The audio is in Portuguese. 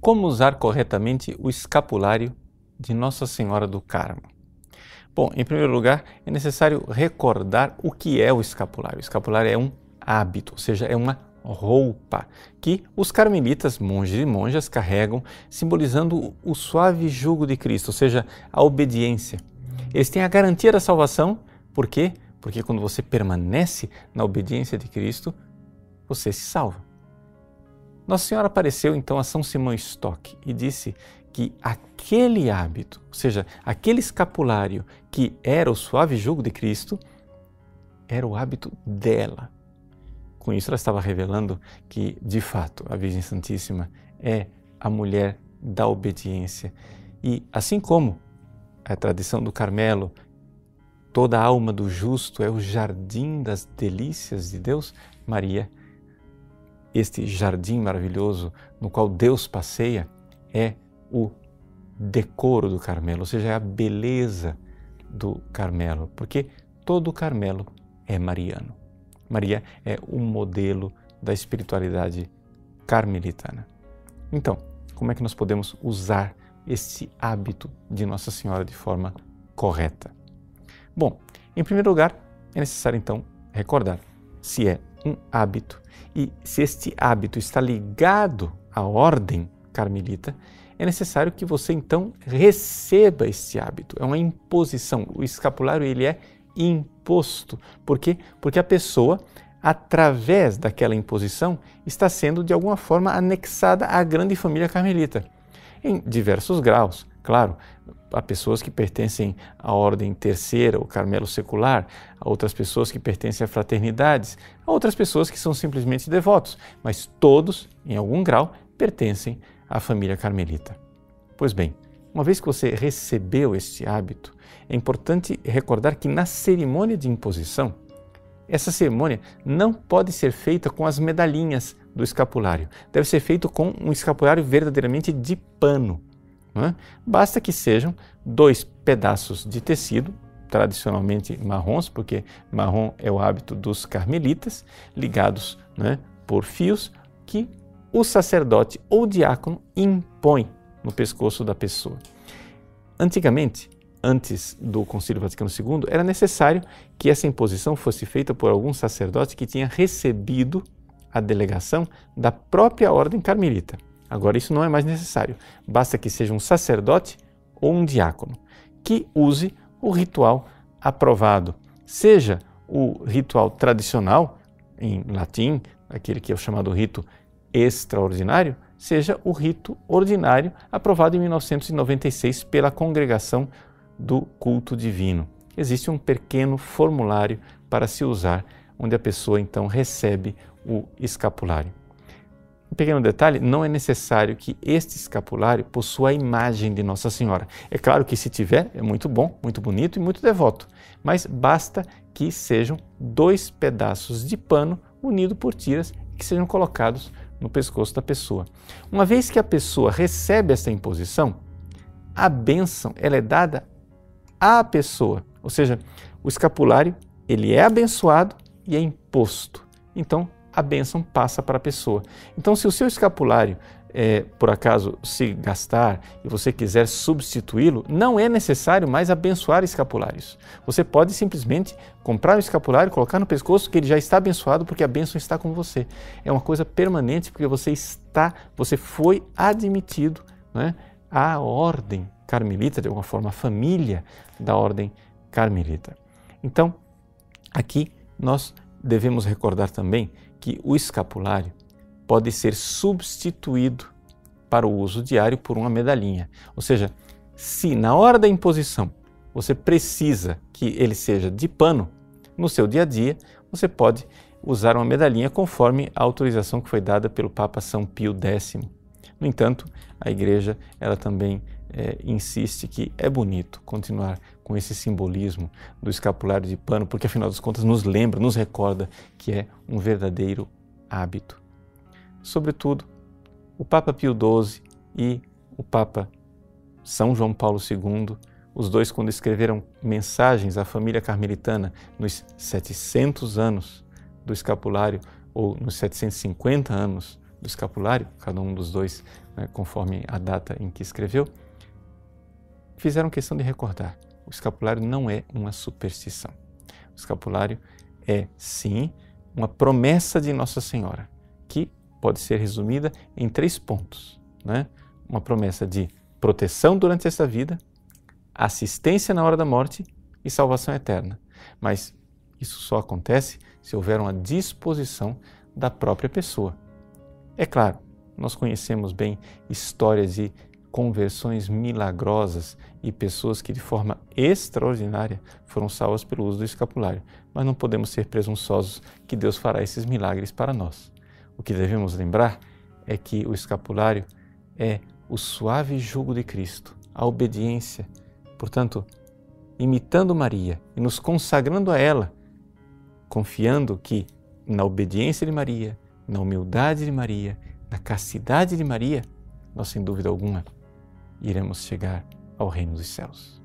como usar corretamente o escapulário de Nossa Senhora do Carmo? Bom, em primeiro lugar, é necessário recordar o que é o escapulário. O escapulário é um hábito, ou seja, é uma roupa que os carmelitas, monges e monjas, carregam, simbolizando o suave jugo de Cristo, ou seja, a obediência. Eles têm a garantia da salvação, por quê? Porque quando você permanece na obediência de Cristo, você se salva. Nossa Senhora apareceu então a São Simão Stock e disse que aquele hábito, ou seja, aquele escapulário que era o suave jugo de Cristo, era o hábito dela. Com isso, ela estava revelando que, de fato, a Virgem Santíssima é a mulher da obediência. E assim como a tradição do Carmelo, toda a alma do justo é o jardim das delícias de Deus, Maria este jardim maravilhoso no qual Deus passeia é o decoro do Carmelo, ou seja, é a beleza do Carmelo, porque todo o Carmelo é mariano. Maria é o modelo da espiritualidade carmelitana. Então, como é que nós podemos usar esse hábito de Nossa Senhora de forma correta? Bom, em primeiro lugar, é necessário então recordar se é um hábito e se este hábito está ligado à ordem carmelita, é necessário que você então receba este hábito. É uma imposição. O escapulário ele é imposto. Por quê? Porque a pessoa, através daquela imposição, está sendo de alguma forma anexada à grande família carmelita, em diversos graus. Claro, há pessoas que pertencem à ordem terceira, o Carmelo secular, há outras pessoas que pertencem a fraternidades, há outras pessoas que são simplesmente devotos, mas todos, em algum grau, pertencem à família carmelita. Pois bem, uma vez que você recebeu este hábito, é importante recordar que na cerimônia de imposição, essa cerimônia não pode ser feita com as medalhinhas do escapulário. Deve ser feito com um escapulário verdadeiramente de pano é? Basta que sejam dois pedaços de tecido, tradicionalmente marrons, porque marrom é o hábito dos carmelitas, ligados é? por fios que o sacerdote ou diácono impõe no pescoço da pessoa. Antigamente, antes do Concílio Vaticano II, era necessário que essa imposição fosse feita por algum sacerdote que tinha recebido a delegação da própria ordem carmelita. Agora, isso não é mais necessário. Basta que seja um sacerdote ou um diácono que use o ritual aprovado, seja o ritual tradicional, em latim, aquele que é o chamado rito extraordinário, seja o rito ordinário aprovado em 1996 pela Congregação do Culto Divino. Existe um pequeno formulário para se usar, onde a pessoa então recebe o escapulário. Um pequeno detalhe: não é necessário que este escapulário possua a imagem de Nossa Senhora. É claro que, se tiver, é muito bom, muito bonito e muito devoto, mas basta que sejam dois pedaços de pano unidos por tiras que sejam colocados no pescoço da pessoa. Uma vez que a pessoa recebe essa imposição, a bênção ela é dada à pessoa, ou seja, o escapulário ele é abençoado e é imposto. Então, a bênção passa para a pessoa. Então, se o seu escapulário, é, por acaso, se gastar e você quiser substituí-lo, não é necessário mais abençoar escapulários. Você pode simplesmente comprar um escapulário, colocar no pescoço, que ele já está abençoado porque a bênção está com você. É uma coisa permanente porque você está, você foi admitido né, à ordem carmelita, de alguma forma, a família da ordem carmelita. Então, aqui nós devemos recordar também que o escapulário pode ser substituído para o uso diário por uma medalhinha. Ou seja, se na hora da imposição você precisa que ele seja de pano, no seu dia a dia você pode usar uma medalhinha conforme a autorização que foi dada pelo Papa São Pio X. No entanto, a Igreja ela também é, insiste que é bonito continuar com esse simbolismo do escapulário de pano, porque afinal das contas nos lembra, nos recorda que é um verdadeiro hábito. Sobretudo, o Papa Pio XII e o Papa São João Paulo II, os dois, quando escreveram mensagens à família carmelitana nos 700 anos do escapulário ou nos 750 anos do escapulário, cada um dos dois, né, conforme a data em que escreveu, fizeram questão de recordar: o escapulário não é uma superstição. O escapulário é, sim, uma promessa de Nossa Senhora, que pode ser resumida em três pontos. Né? Uma promessa de proteção durante esta vida, assistência na hora da morte e salvação eterna. Mas isso só acontece se houver uma disposição da própria pessoa. É claro, nós conhecemos bem histórias de conversões milagrosas e pessoas que de forma extraordinária foram salvas pelo uso do escapulário, mas não podemos ser presunçosos que Deus fará esses milagres para nós. O que devemos lembrar é que o escapulário é o suave jugo de Cristo, a obediência. Portanto, imitando Maria e nos consagrando a ela, confiando que na obediência de Maria, na humildade de Maria, na castidade de Maria, nós sem dúvida alguma iremos chegar ao reino dos céus.